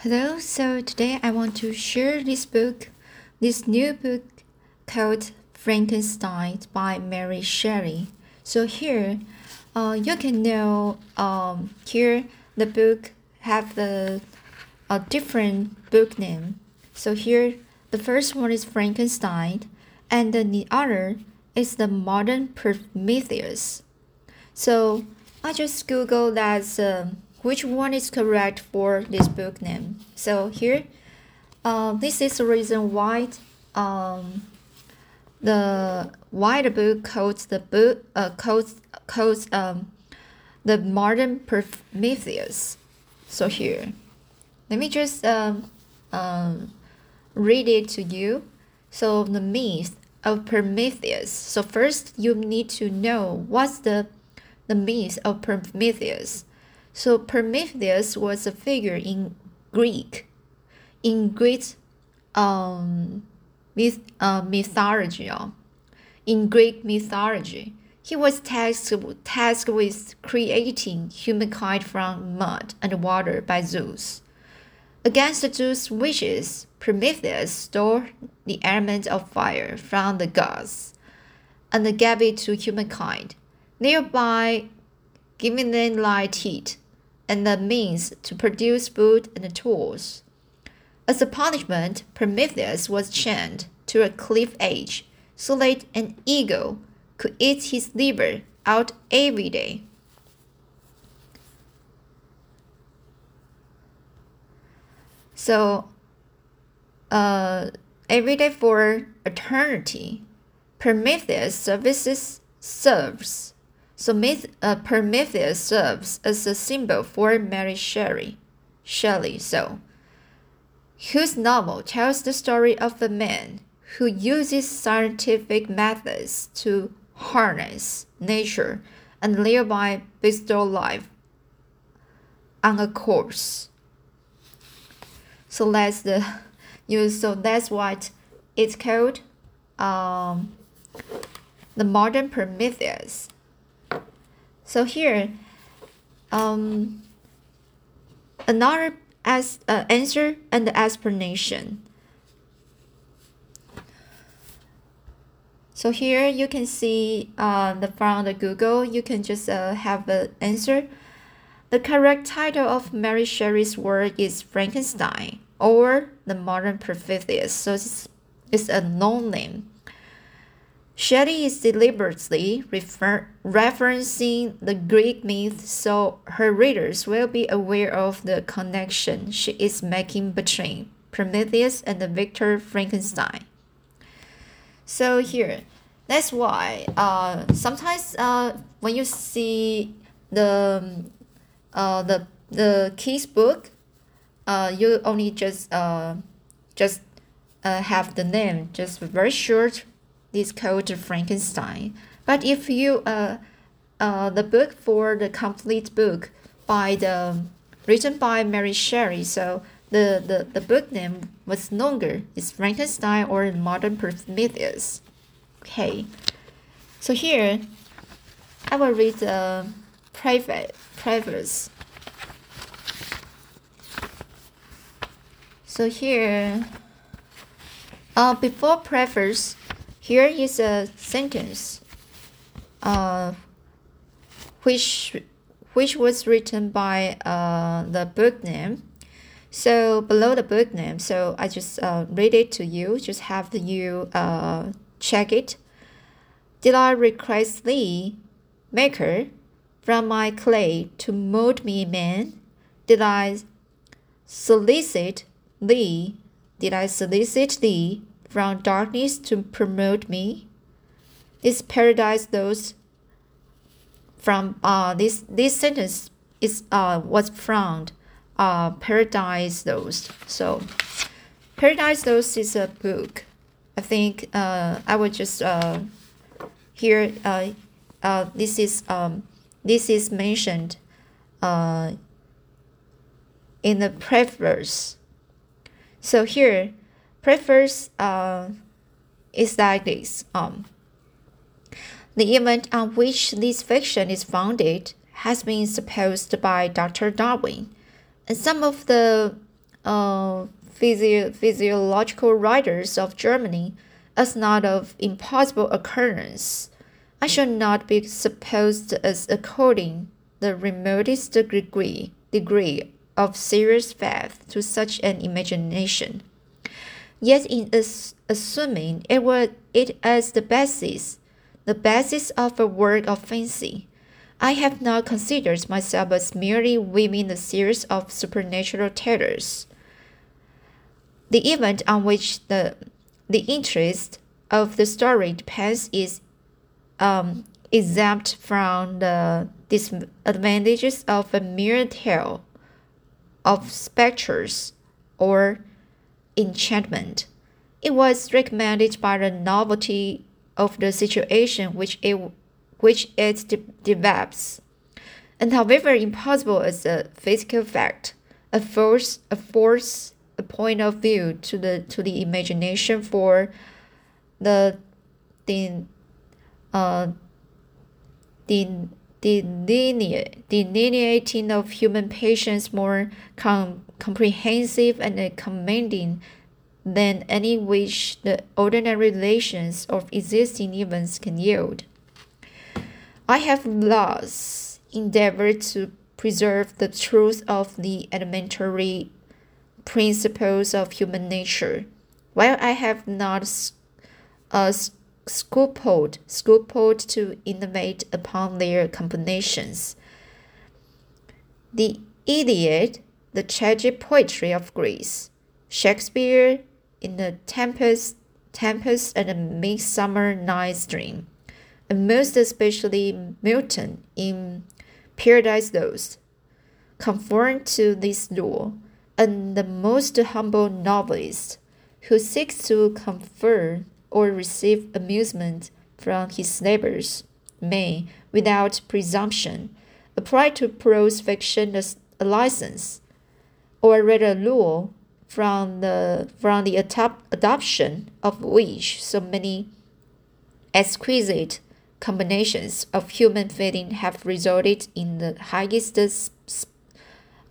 Hello, so today I want to share this book, this new book called Frankenstein by Mary Shelley. So here, uh, you can know um, here the book have the a different book name. So here, the first one is Frankenstein, and then the other is the modern Prometheus. So I just Google that uh, which one is correct for this book name. So here, uh, this is the reason why um, the why the book calls the book uh, calls calls um, the modern Prometheus. So here, let me just um, um, read it to you. So the myth of Prometheus. So first you need to know what's the the myth of Prometheus. So Prometheus was a figure in Greek, in Greek um, myth, uh, mythology. In Greek mythology, he was tasked, tasked with creating humankind from mud and water by Zeus. Against Zeus' wishes, Prometheus stole the element of fire from the gods and gave it to humankind, thereby giving them light heat and the means to produce food and tools. As a punishment, Prometheus was chained to a cliff edge so that an eagle could eat his liver out every day. So, uh, every day for eternity, Prometheus services serves so uh, Prometheus serves as a symbol for Mary Shelley, Shelley, so whose novel tells the story of a man who uses scientific methods to harness nature and thereby bestow life on a corpse. So that's the use. So that's what it's called. Um, the modern Prometheus. So here, um, another as uh, answer and the explanation. So here you can see uh, the from the Google, you can just uh, have an answer. The correct title of Mary Shelley's work is Frankenstein or the Modern Prometheus. So it's, it's a known name. Shelley is deliberately refer- referencing the Greek myth so her readers will be aware of the connection she is making between Prometheus and the Victor Frankenstein. So here, that's why uh, sometimes uh, when you see the uh, the the kids book, uh, you only just uh, just uh, have the name just very short is called Frankenstein. But if you uh, uh, the book for the complete book by the written by Mary Shelley, so the, the, the book name was longer. It's Frankenstein or Modern Prometheus. Okay, so here I will read the private preface. So here, uh, before preface, here is a sentence uh, which which was written by uh, the book name. So below the book name, so I just uh, read it to you. Just have you uh, check it. Did I request thee, Maker, from my clay to mold me man? Did I solicit thee? Did I solicit thee from darkness to promote me. This Paradise Lost from uh this this sentence is uh was from uh Paradise Lost. So Paradise Lost is a book. I think uh i would just uh here uh uh this is um this is mentioned uh in the preface. So here prefers uh, is like this. Um, the event on which this fiction is founded has been supposed by Dr. Darwin, and some of the uh, physio- physiological writers of Germany as not of impossible occurrence. I shall not be supposed as according the remotest degree degree of serious faith to such an imagination. Yet in ass- assuming it was it as the basis, the basis of a work of fancy, I have not considered myself as merely weaving a series of supernatural terrors. The event on which the the interest of the story depends is um, exempt from the disadvantages of a mere tale of specters or enchantment. It was recommended by the novelty of the situation which it which it de develops. And however impossible as a physical fact, a force, a force, a point of view to the to the imagination for the the uh delineating of human patience more com comprehensive and commanding than any which the ordinary relations of existing events can yield. I have thus endeavored to preserve the truth of the elementary principles of human nature, while I have not uh, scrupled, scrupled to innovate upon their combinations. The Iliad, the tragic poetry of Greece, Shakespeare in the Tempest, Tempest and the Midsummer Night's Dream, and most especially Milton in Paradise Lost, conform to this law, and the most humble novelist who seeks to confer or receive amusement from his neighbors may, without presumption, apply to prose fiction as a license, or rather law, from the from the adoption of which so many exquisite combinations of human feeling have resulted in the highest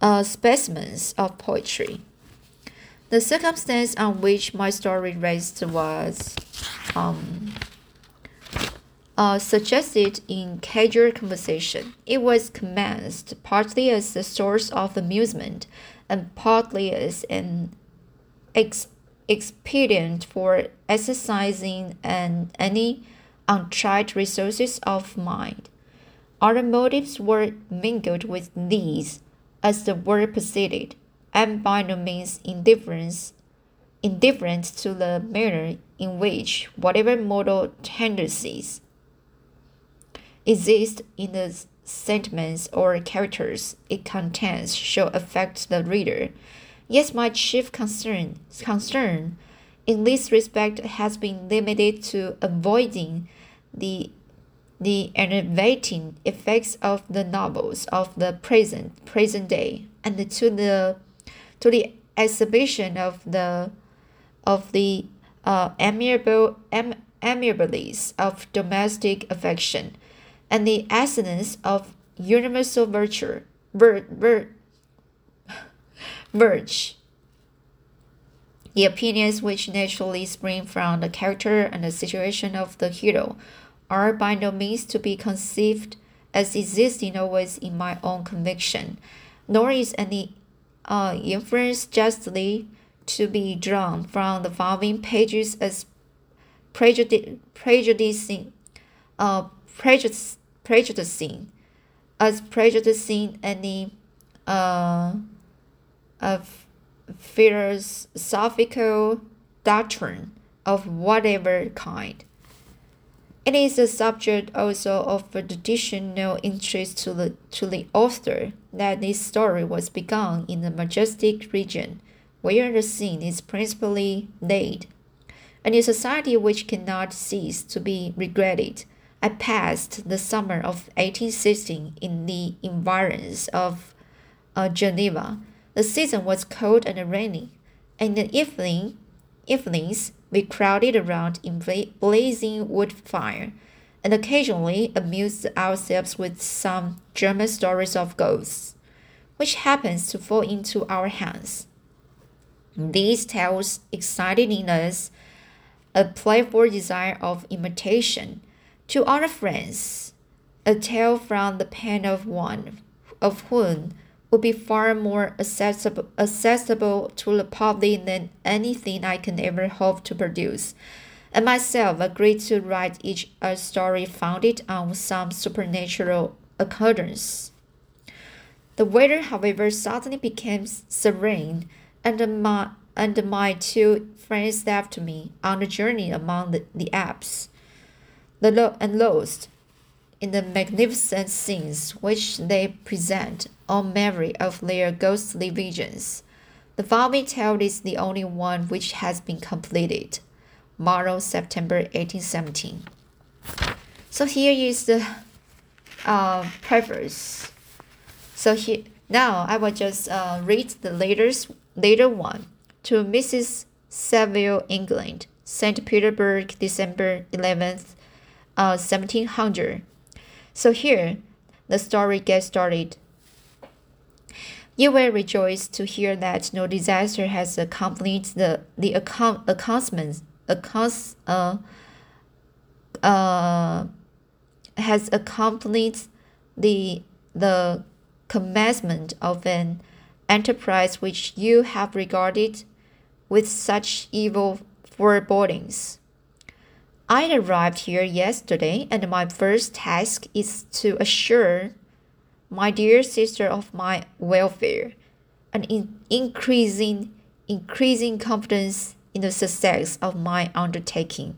uh, specimens of poetry. The circumstance on which my story rests was um, uh, suggested in casual conversation. It was commenced partly as a source of amusement and partly as an ex- expedient for exercising an any untried resources of mind. Other motives were mingled with these as the work proceeded, and by no means indifference, indifferent to the manner in which whatever moral tendencies exist in the sentiments or characters it contains shall affect the reader. Yet my chief concern, concern in this respect has been limited to avoiding the the enervating effects of the novels of the present present day and to the to the exhibition of the of the uh, amiable am, amiabilities of domestic affection and the essence of universal virtue vir, vir, virtue. The opinions which naturally spring from the character and the situation of the hero are by no means to be conceived as existing always in my own conviction, nor is any uh, inference justly to be drawn from the following pages as prejudi- prejudicing, uh, prejudice, prejudicing, as prejudicing any uh, of philosophical doctrine of whatever kind. It is a subject also of additional interest to the, to the author that this story was begun in the majestic region where the scene is principally laid, and a society which cannot cease to be regretted. I passed the summer of 1816 in the environs of uh, Geneva, the season was cold and rainy, In the evening, evenings we crowded around in blazing wood fire, and occasionally amused ourselves with some German stories of ghosts, which happens to fall into our hands. These tales excited in us a playful desire of imitation. To our friends, a tale from the pen of one of whom would be far more accessible, accessible to the public than anything I can ever hope to produce. And myself agreed to write each a story founded on some supernatural occurrence. The weather, however, suddenly became serene, and my and my two friends left me on a journey among the, the Alps. The lo- and lost in the magnificent scenes which they present on memory of their ghostly visions. The following tale is the only one which has been completed. Marlow, September 1817. So here is the uh, preface. So here now I will just uh, read the latest later one to Mrs. Saville, England, St. Petersburg, December 11th, uh, 1700. So here, the story gets started. You will rejoice to hear that no disaster has accompanied the the account, accounts uh, uh, has accompanied the the commencement of an enterprise which you have regarded with such evil forebodings. I arrived here yesterday, and my first task is to assure my dear sister of my welfare and in increasing increasing confidence in the success of my undertaking.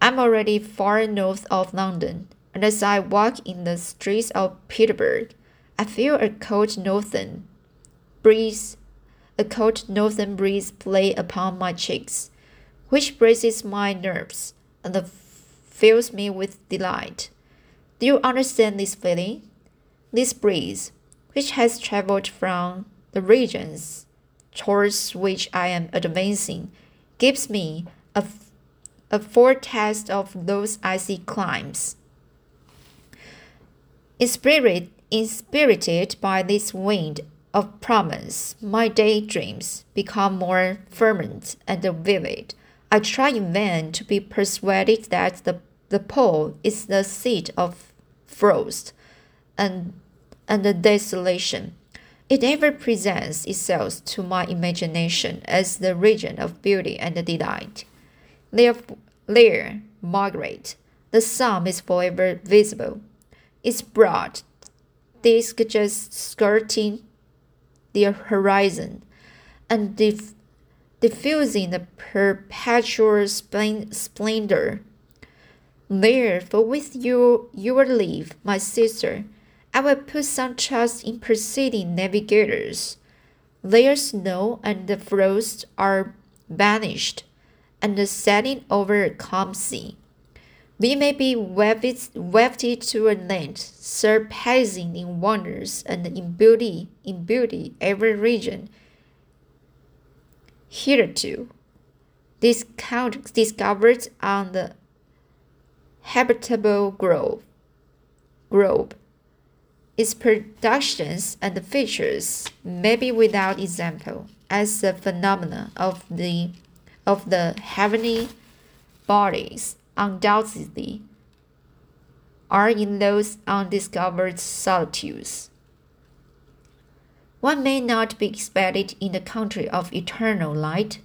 I'm already far north of London, and as I walk in the streets of Petersburg, I feel a cold northern breeze, a cold northern breeze play upon my cheeks, which braces my nerves and fills me with delight. Do you understand this feeling? This breeze, which has traveled from the regions towards which I am advancing, gives me a, a foretaste of those icy climes. In spirit, inspirited by this wind of promise, my daydreams become more fervent and vivid. I try in vain to be persuaded that the, the pole is the seat of frost and, and the desolation. It ever presents itself to my imagination as the region of beauty and delight. There, there, Margaret, the sun is forever visible. Its broad disk just skirting the horizon, and dif diffusing a perpetual splendor. Therefore, with your, your leave, my sister, I will put some trust in preceding navigators. Their snow and the frost are banished, and the setting over a calm sea. We may be wafted to a land surpassing in wonders and in beauty, in beauty every region hitherto discovered on the habitable globe. globe. Its productions and features may be without example as the phenomena of the of the heavenly bodies undoubtedly are in those undiscovered solitudes. One may not be expected in the country of eternal light.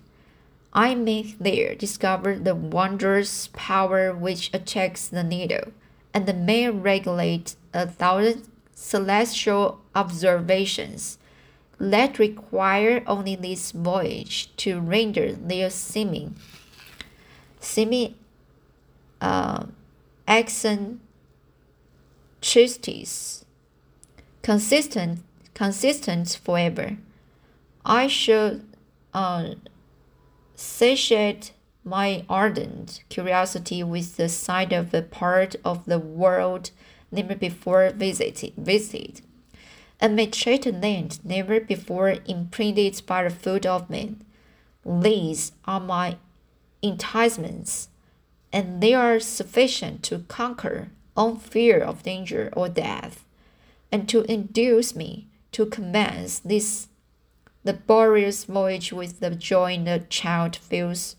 I may there discover the wondrous power which attracts the needle, and may regulate a thousand celestial observations that require only this voyage to render their seeming seeming uh, eccentricities consistent consistent forever. I should uh, satiate my ardent curiosity with the sight of a part of the world never before visited, visited and may treat land never before imprinted by the foot of man. These are my enticements, and they are sufficient to conquer all fear of danger or death, and to induce me to commence this the boreas voyage with the joy the child feels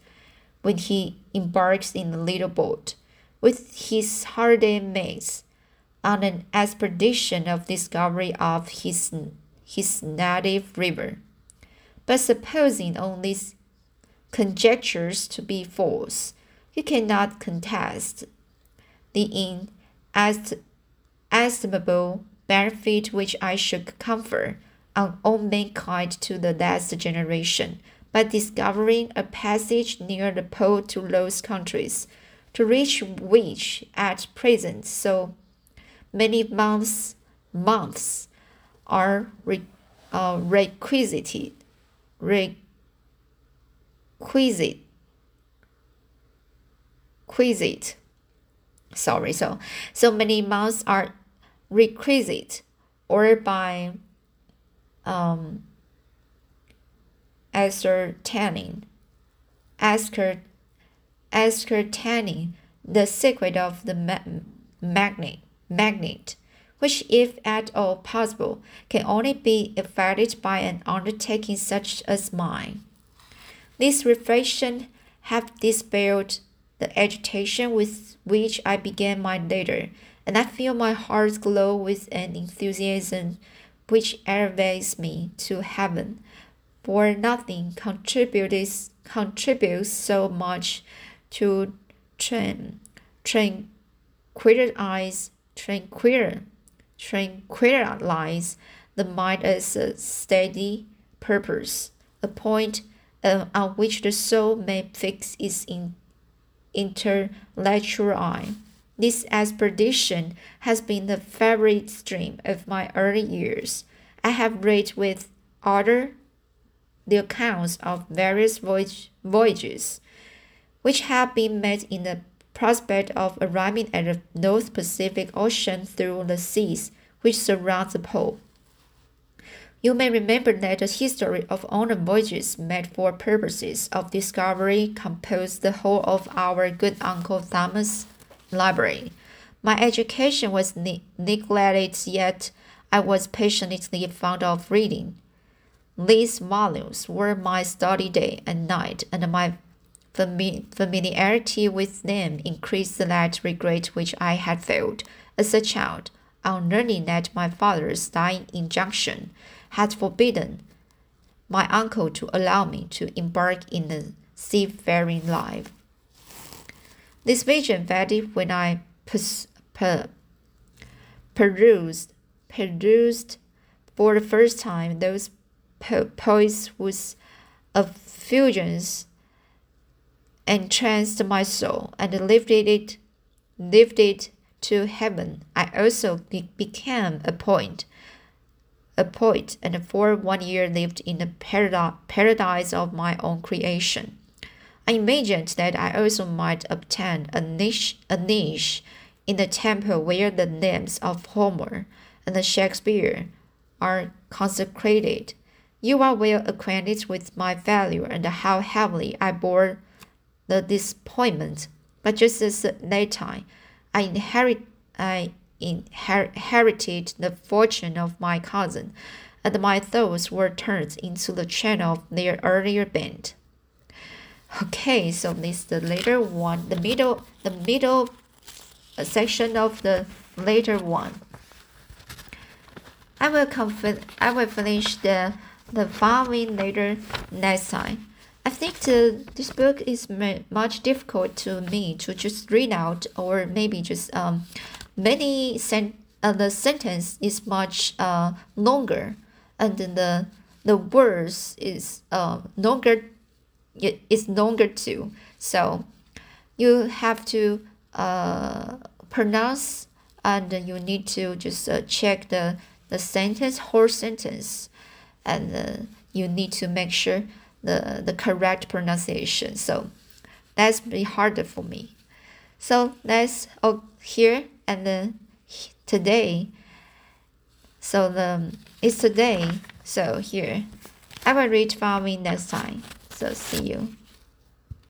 when he embarks in the little boat with his hardy mates on an expedition of discovery of his, his native river. But supposing all these conjectures to be false, you cannot contest the inestimable benefit which I should confer on all mankind to the last generation by discovering a passage near the pole to those countries, to reach which at present so many months months are re, uh, requisite requisite requisite sorry so so many months are requisite or by um, ascertaining ascertaining the secret of the ma magnet magnet, which, if at all possible, can only be effected by an undertaking such as mine. These reflections have dispelled the agitation with which I began my letter, and I feel my heart glow with an enthusiasm which elevates me to heaven, for nothing contributes contributes so much to train tranquilize tranquil, tranquilize the mind as a steady purpose, a point uh, on which the soul may fix its in, intellectual eye. This expedition has been the favorite stream of my early years. I have read with ardor the accounts of various voyage, voyages which have been made in the prospect of arriving at the North Pacific Ocean through the seas which surround the pole. You may remember that the history of all the voyages made for purposes of discovery composed the whole of our good Uncle Thomas' library. My education was ne neglected, yet I was passionately fond of reading. These volumes were my study day and night, and my familiarity with them increased that regret which I had felt as a child on learning that my father's dying injunction had forbidden my uncle to allow me to embark in a seafaring life. This vision faded when I pers- per- perused, perused for the first time those po- poets whose effusions entranced my soul and lifted it, lifted to heaven. I also be became a poet a poet, and for one year lived in the paradise of my own creation. I imagined that I also might obtain a niche, a niche in the temple where the names of Homer and Shakespeare are consecrated. You are well acquainted with my failure and how heavily I bore the disappointment, but just as that time, I inherit I inherited the fortune of my cousin, and my thoughts were turned into the channel of their earlier bent. Okay, so this the later one, the middle, the middle uh, section of the later one. I will confid, I will finish the the following later next time. I think the, this book is much difficult to me to just read out, or maybe just um, many sen- uh, the sentence is much uh, longer, and the the words is uh, longer. It is longer too. So you have to uh, pronounce, and you need to just uh, check the the sentence, whole sentence, and uh, you need to make sure the, the correct pronunciation. So that's be harder for me. So that's oh, here and then today. So the it's today. So here, I will read for me next time. So see you.